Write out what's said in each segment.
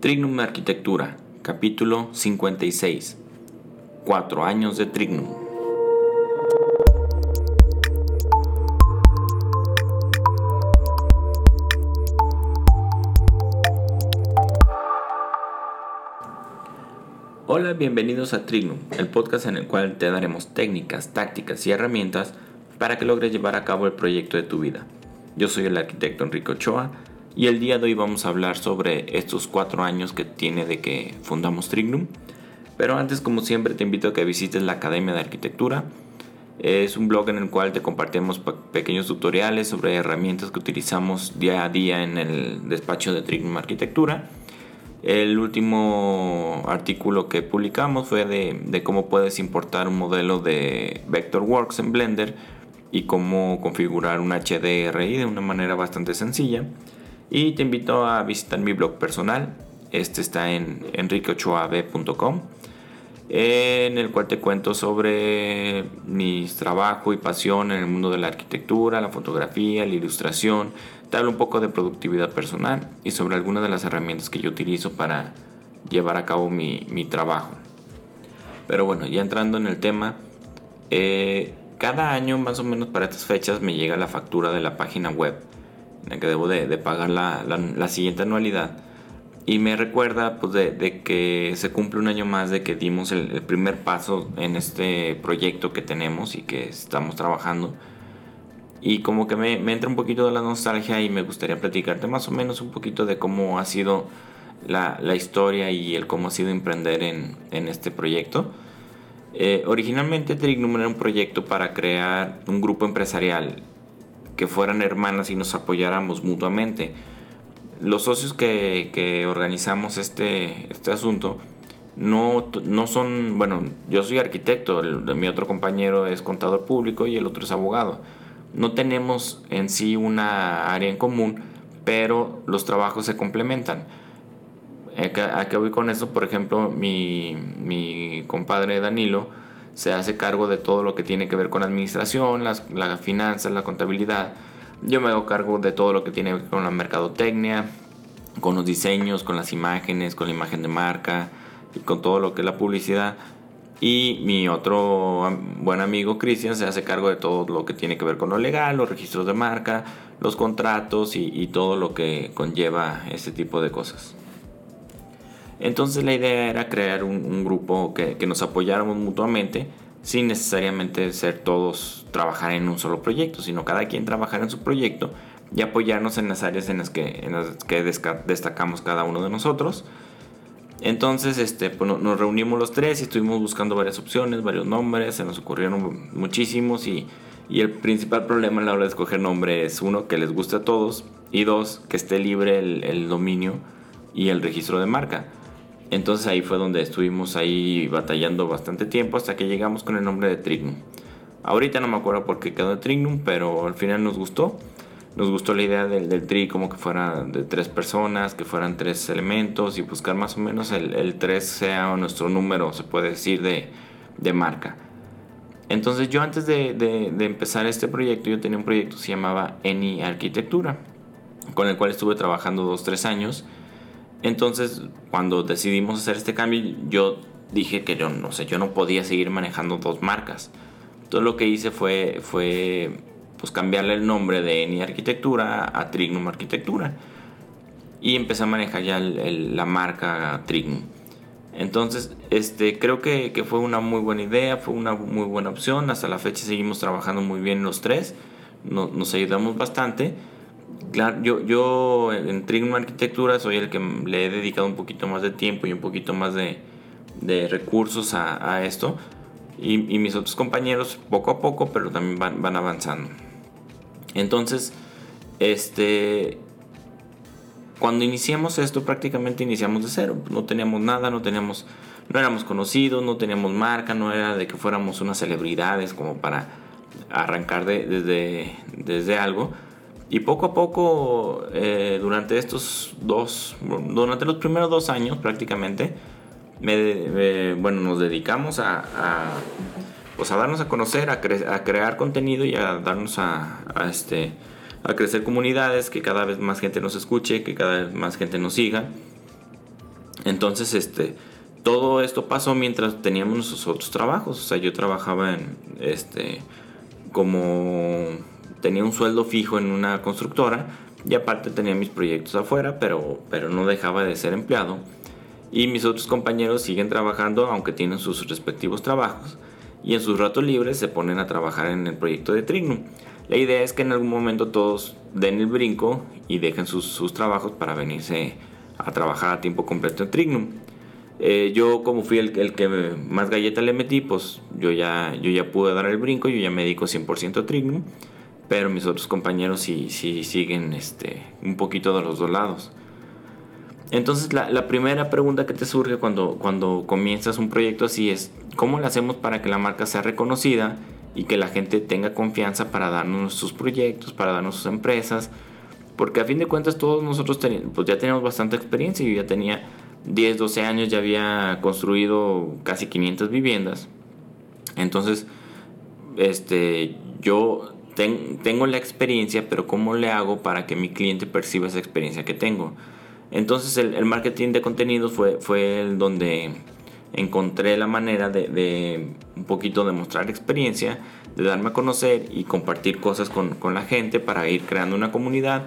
Trignum Arquitectura, capítulo 56. Cuatro años de Trignum. Hola, bienvenidos a Trignum, el podcast en el cual te daremos técnicas, tácticas y herramientas para que logres llevar a cabo el proyecto de tu vida. Yo soy el arquitecto Enrique Ochoa y el día de hoy vamos a hablar sobre estos cuatro años que tiene de que fundamos Trignum. Pero antes, como siempre, te invito a que visites la Academia de Arquitectura. Es un blog en el cual te compartimos pequeños tutoriales sobre herramientas que utilizamos día a día en el despacho de Trignum Arquitectura. El último artículo que publicamos fue de, de cómo puedes importar un modelo de Vectorworks en Blender y cómo configurar un HDRI de una manera bastante sencilla. Y te invito a visitar mi blog personal. Este está en enriqueochoab.com en el cual te cuento sobre mi trabajo y pasión en el mundo de la arquitectura, la fotografía, la ilustración. Te hablo un poco de productividad personal y sobre algunas de las herramientas que yo utilizo para llevar a cabo mi, trabajo. Pero bueno, ya entrando en el tema, eh, cada año más o menos para estas fechas me llega la factura de la página web que debo de, pagar la, siguiente anualidad. Y me recuerda pues, de, que se cumple un año más de que dimos el, primer paso en este proyecto que tenemos y que estamos trabajando. Y como que me, entra un poquito de la nostalgia y me gustaría platicarte más o menos un poquito de cómo ha sido la, historia y el cómo ha sido emprender en, este proyecto. Eh, originalmente Trignum era un proyecto para crear un grupo empresarial que fueran hermanas y nos apoyáramos mutuamente. Los socios que, organizamos este, este asunto no, no son, bueno, yo soy arquitecto, mi otro compañero es contador público y el otro es abogado. No tenemos en sí una área en común, pero los trabajos se complementan. ¿A qué voy con eso? Por ejemplo, mi, mi compadre Danilo, se hace cargo de todo lo que tiene que ver con administración, las, la finanzas, la contabilidad. Yo me hago cargo de todo lo que tiene que ver con la mercadotecnia, con los diseños, con las imágenes, con la imagen de marca y con todo lo que es la publicidad. Y mi otro buen amigo Cristian se hace cargo de todo lo que tiene que ver con lo legal, los registros de marca, los contratos y, todo lo que conlleva ese tipo de cosas. Entonces la idea era crear un, grupo que, nos apoyáramos mutuamente sin necesariamente ser todos trabajar en un solo proyecto, sino cada quien trabajar en su proyecto y apoyarnos en las áreas en las que, destacamos cada uno de nosotros. Entonces este, pues, nos reunimos los tres y estuvimos buscando varias opciones, varios nombres, se nos ocurrieron muchísimos y, el principal problema a la hora de escoger nombre es uno, que les guste a todos y dos, que esté libre el dominio y el registro de marca. Entonces ahí fue donde estuvimos ahí batallando bastante tiempo hasta que llegamos con el nombre de Trignum. Ahorita no me acuerdo por qué quedó Trignum, pero al final nos gustó. Nos gustó la idea del, del tri como que fuera de tres personas, que fueran tres elementos y buscar más o menos el, el 3 sea nuestro número, se puede decir, de, de marca. Entonces yo antes de, de, empezar este proyecto, yo tenía un proyecto que se llamaba Eni Arquitectura, con el cual estuve trabajando dos, tres años entonces, cuando decidimos hacer este cambio, yo dije que yo no sé, yo no podía seguir manejando dos marcas. Entonces lo que hice fue, fue pues cambiarle el nombre de Eni Arquitectura a Trignum Arquitectura. Y empecé a manejar ya la marca Trignum. Entonces, este, creo que, que, fue una muy buena idea, fue una muy buena opción. Hasta la fecha seguimos trabajando muy bien los tres. nos ayudamos bastante. Claro, yo, yo en Trignum Arquitectura soy el que le he dedicado un poquito más de tiempo y un poquito más de, recursos a, esto. Y, mis otros compañeros poco a poco, pero también van, avanzando. Entonces, este, cuando iniciamos esto prácticamente iniciamos de cero. No teníamos nada, no teníamos, no éramos conocidos, no teníamos marca, no era de que fuéramos unas celebridades como para arrancar desde, desde algo y poco a poco, eh, durante estos dos, durante los primeros dos años prácticamente, me, bueno, nos dedicamos a, pues a darnos a conocer, a, a, crear contenido y a darnos a, este, a crecer comunidades, que cada vez más gente nos escuche, que cada vez más gente nos siga. Entonces, este, todo esto pasó mientras teníamos nuestros otros trabajos. O sea, yo trabajaba en, este, como tenía un sueldo fijo en una constructora y aparte tenía mis proyectos afuera, pero, pero no dejaba de ser empleado. Y mis otros compañeros siguen trabajando, aunque tienen sus respectivos trabajos, y en sus ratos libres se ponen a trabajar en el proyecto de Trignum. La idea es que en algún momento todos den el brinco y dejen sus, sus trabajos para venirse a trabajar a tiempo completo en Trignum. Eh, yo como fui el, el, que más galleta le metí, pues yo ya, yo ya pude dar el brinco, yo ya me dedico 100% a Trignum, pero mis otros compañeros sí, sí siguen este, un poquito de los dos lados. Entonces la, la, primera pregunta que te surge cuando, cuando comienzas un proyecto así es, ¿cómo lo hacemos para que la marca sea reconocida y que la gente tenga confianza para darnos sus proyectos, para darnos sus empresas? Porque a fin de cuentas todos nosotros pues ya tenemos bastante experiencia, yo ya tenía 10, 12 años, ya había construido casi 500 viviendas. Entonces, este, yo tengo la experiencia, pero ¿cómo le hago para que mi cliente perciba esa experiencia que tengo? Entonces el, marketing de contenidos fue, fue donde encontré la manera de, un poquito demostrar experiencia, de darme a conocer y compartir cosas con, con, la gente para ir creando una comunidad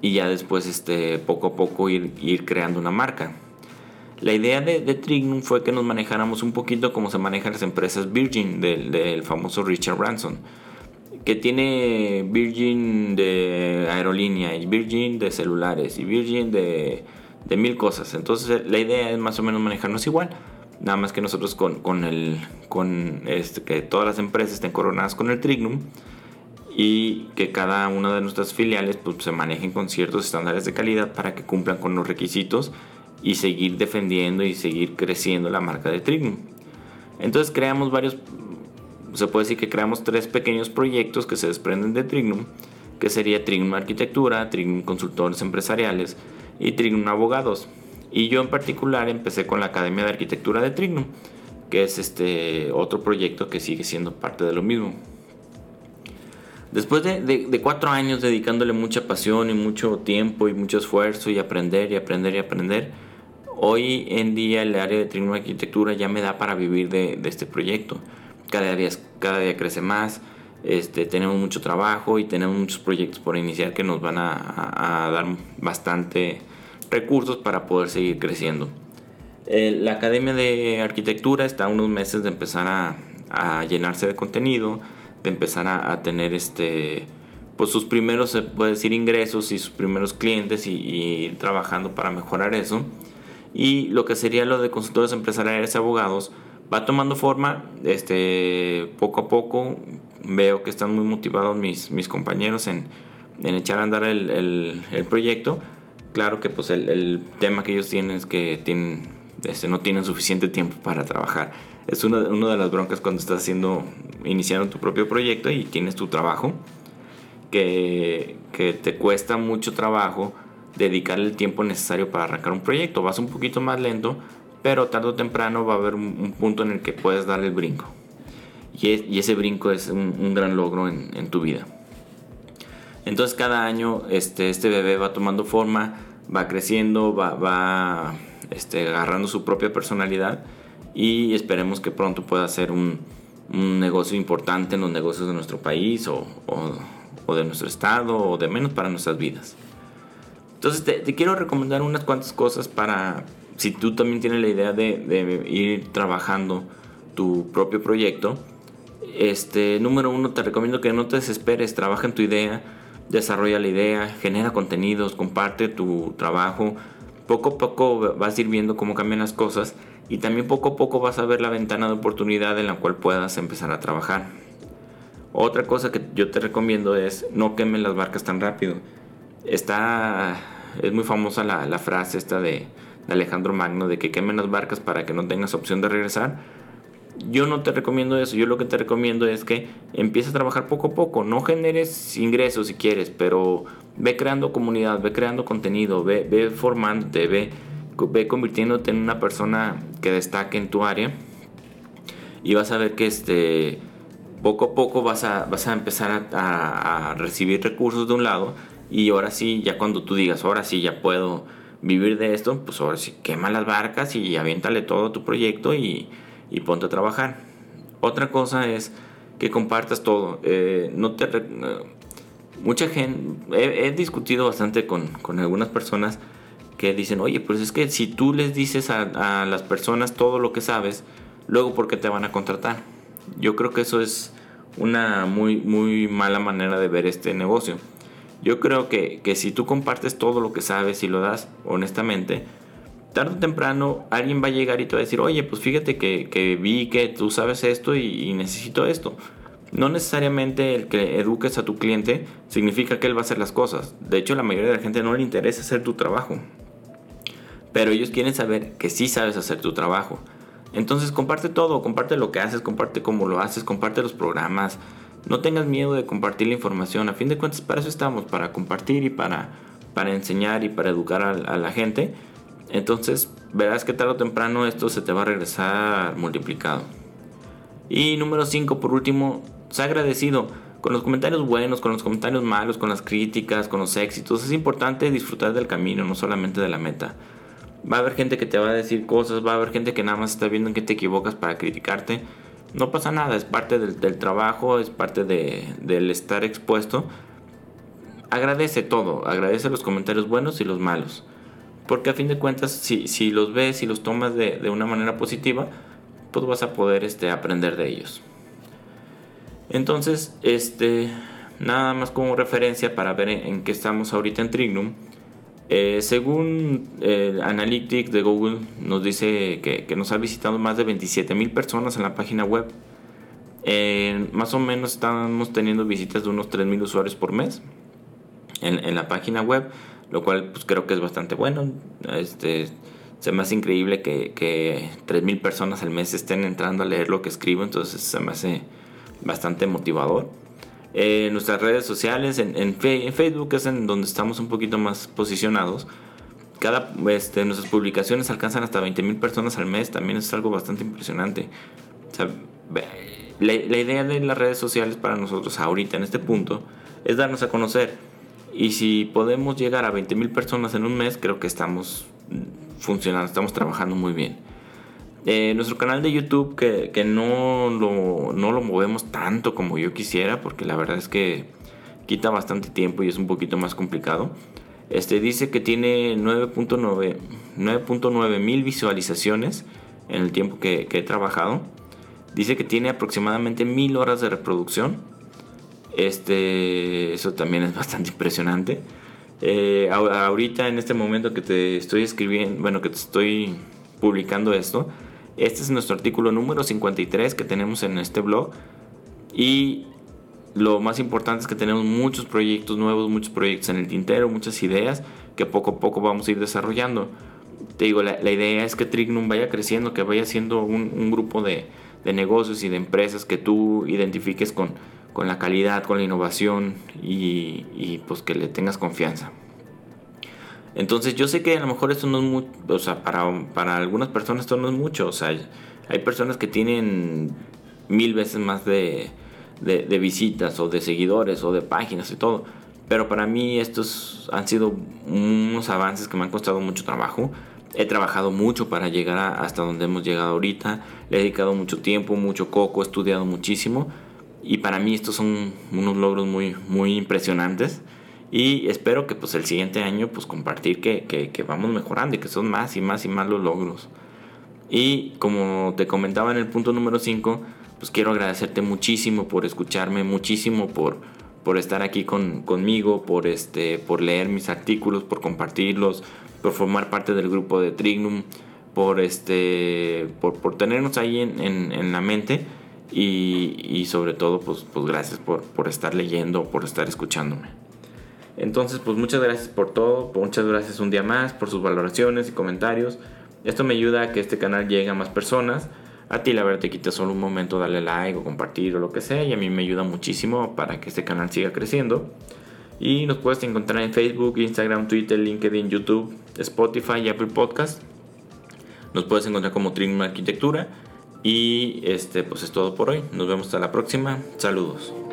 y ya después este, poco a poco ir, ir creando una marca. La idea de, de, Trignum fue que nos manejáramos un poquito como se manejan las empresas Virgin del, del famoso Richard Branson que tiene Virgin de aerolínea y Virgin de celulares y Virgin de, de mil cosas. Entonces la idea es más o menos manejarnos igual. Nada más que nosotros con, con el con este, que todas las empresas estén coronadas con el Trignum y que cada una de nuestras filiales pues, se manejen con ciertos estándares de calidad para que cumplan con los requisitos y seguir defendiendo y seguir creciendo la marca de Trignum. Entonces creamos varios se puede decir que creamos tres pequeños proyectos que se desprenden de Trignum, que sería Trignum Arquitectura, Trignum Consultores Empresariales y Trignum Abogados. Y yo en particular empecé con la Academia de Arquitectura de Trignum, que es este otro proyecto que sigue siendo parte de lo mismo. Después de, cuatro años dedicándole mucha pasión y mucho tiempo y mucho esfuerzo y aprender y aprender y aprender, hoy en día el área de Trignum Arquitectura ya me da para vivir de este proyecto cada día, cada día crece más, este, tenemos mucho trabajo y tenemos muchos proyectos por iniciar que nos van a, dar bastante recursos para poder seguir creciendo. Eh, la Academia de Arquitectura está a unos meses de empezar a, llenarse de contenido, de empezar a, tener este, pues sus primeros, se puede decir, ingresos y sus primeros clientes y, y, ir trabajando para mejorar eso. Y lo que sería lo de consultores empresariales y abogados, va tomando forma, este, poco a poco veo que están muy motivados mis, mis compañeros en, en echar a andar el, el, proyecto. Claro que pues el, el, tema que ellos tienen es que tienen, este, no tienen suficiente tiempo para trabajar. Es una, una de las broncas cuando estás haciendo, iniciando tu propio proyecto y tienes tu trabajo, que, que te cuesta mucho trabajo dedicar el tiempo necesario para arrancar un proyecto. Vas un poquito más lento, pero tarde o temprano va a haber un, punto en el que puedes dar el brinco. Y, ese brinco es un, gran logro en, tu vida. Entonces cada año este, este bebé va tomando forma, va creciendo, va, este, agarrando su propia personalidad y esperemos que pronto pueda ser un, negocio importante en los negocios de nuestro país o, de nuestro estado o de menos para nuestras vidas. Entonces te, quiero recomendar unas cuantas cosas para, si tú también tienes la idea de, ir trabajando tu propio proyecto, este, número uno, te recomiendo que no te desesperes, trabaja en tu idea, desarrolla la idea, genera contenidos, comparte tu trabajo. Poco a poco vas a ir viendo cómo cambian las cosas y también poco a poco vas a ver la ventana de oportunidad en la cual puedas empezar a trabajar. Otra cosa que yo te recomiendo es no quemen las barcas tan rápido. Está, es muy famosa la, la frase esta de Alejandro Magno de que quemen las barcas para que no tengas opción de regresar. Yo no te recomiendo eso, yo lo que te recomiendo es que empieces a trabajar poco a poco, no generes ingresos si quieres, pero ve creando comunidad, ve creando contenido, ve, ve formándote, ve, ve convirtiéndote en una persona que destaque en tu área. Y vas a ver que este, poco a poco vas a, vas a empezar a recibir recursos de un lado. Y ahora sí, ya cuando tú digas, ahora sí ya puedo vivir de esto, pues ahora sí, quema las barcas y aviéntale todo tu proyecto y, y ponte a trabajar. Otra cosa es que compartas todo. Eh, no te, mucha gente, he, discutido bastante con, con, algunas personas que dicen, oye, pues es que si tú les dices a, a, las personas todo lo que sabes, luego ¿por qué te van a contratar? Yo creo que eso es una muy, muy mala manera de ver este negocio. Yo creo que, que si tú compartes todo lo que sabes y lo das honestamente, tarde o temprano alguien va a llegar y te va a decir, oye, pues fíjate que, que vi que tú sabes esto y, necesito esto. No necesariamente el que eduques a tu cliente significa que él va a hacer las cosas. De hecho, la mayoría de la gente no le interesa hacer tu trabajo. Pero ellos quieren saber que sí sabes hacer tu trabajo. Entonces comparte todo, comparte lo que haces, comparte cómo lo haces, comparte los programas. No tengas miedo de compartir la información. A fin de cuentas, para eso estamos, para compartir y para, para enseñar y para educar a, la gente. Entonces verás que tarde o temprano esto se te va a regresar multiplicado. Y número 5, por último, ha agradecido con los comentarios buenos, con los comentarios malos, con las críticas, con los éxitos. Es importante disfrutar del camino, no solamente de la meta. Va a haber gente que te va a decir cosas, va a haber gente que nada más está viendo en qué te equivocas para criticarte. No pasa nada, es parte del, trabajo, es parte del estar expuesto. Agradece todo, agradece los comentarios buenos y los malos. Porque a fin de cuentas, si, si los ves y los tomas de, de una manera positiva, pues vas a poder este, aprender de ellos. Entonces, este, nada más como referencia para ver en, qué estamos ahorita en Trignum. Eh, según el Analytics de Google, nos dice que, nos ha visitado más de 27 mil personas en la página web. más o menos estamos teniendo visitas de unos 3 mil usuarios por mes en, la página web, lo cual pues, creo que es bastante bueno. Este, se me hace increíble que, que 3 mil personas al mes estén entrando a leer lo que escribo, entonces se me hace bastante motivador. En nuestras redes sociales, en, en, Facebook es en donde estamos un poquito más posicionados. Cada, este, nuestras publicaciones alcanzan hasta 20 mil personas al mes, también es algo bastante impresionante. la, idea de las redes sociales para nosotros ahorita en este punto es darnos a conocer. Y si podemos llegar a 20 mil personas en un mes, creo que estamos funcionando, estamos trabajando muy bien. Eh, nuestro canal de YouTube, que, que no, lo, no, lo, movemos tanto como yo quisiera, porque la verdad es que quita bastante tiempo y es un poquito más complicado. Este dice que tiene 9.9 mil visualizaciones en el tiempo que, he trabajado. Dice que tiene aproximadamente mil horas de reproducción. Este, eso también es bastante impresionante. Eh, ahorita en este momento que te estoy escribiendo, bueno, que te estoy publicando esto, este es nuestro artículo número 53 que tenemos en este blog. Y lo más importante es que tenemos muchos proyectos nuevos, muchos proyectos en el tintero, muchas ideas que poco a poco vamos a ir desarrollando. Te digo, la, idea es que Trignum vaya creciendo, que vaya siendo un, grupo de, negocios y de empresas que tú identifiques con, con la calidad, con la innovación y, y pues que le tengas confianza. Entonces yo sé que a lo mejor esto no es mucho, o sea, para, algunas personas esto no es mucho, o sea, hay personas que tienen mil veces más de, visitas o de seguidores o de páginas y todo, pero para mí estos han sido unos avances que me han costado mucho trabajo. He trabajado mucho para llegar hasta donde hemos llegado ahorita, le he dedicado mucho tiempo, mucho coco, he estudiado muchísimo y para mí estos son unos logros muy, muy impresionantes. Y espero que pues el siguiente año pues compartir que, que, vamos mejorando y que son más y más y más los logros. Y como te comentaba en el punto número 5, pues quiero agradecerte muchísimo por escucharme, muchísimo por, por estar aquí con, conmigo, por, este, por leer mis artículos, por compartirlos, por formar parte del grupo de Trignum, por, este, por, por tenernos ahí en, en, en la mente y, y, sobre todo pues, pues gracias por, por estar leyendo, por estar escuchándome. Entonces, pues muchas gracias por todo, muchas gracias un día más por sus valoraciones y comentarios. Esto me ayuda a que este canal llegue a más personas. A ti la verdad te quita solo un momento darle like o compartir o lo que sea y a mí me ayuda muchísimo para que este canal siga creciendo. Y nos puedes encontrar en Facebook, Instagram, Twitter, LinkedIn, YouTube, Spotify y Apple Podcast. Nos puedes encontrar como Trim Arquitectura. Y este pues es todo por hoy. Nos vemos hasta la próxima. Saludos.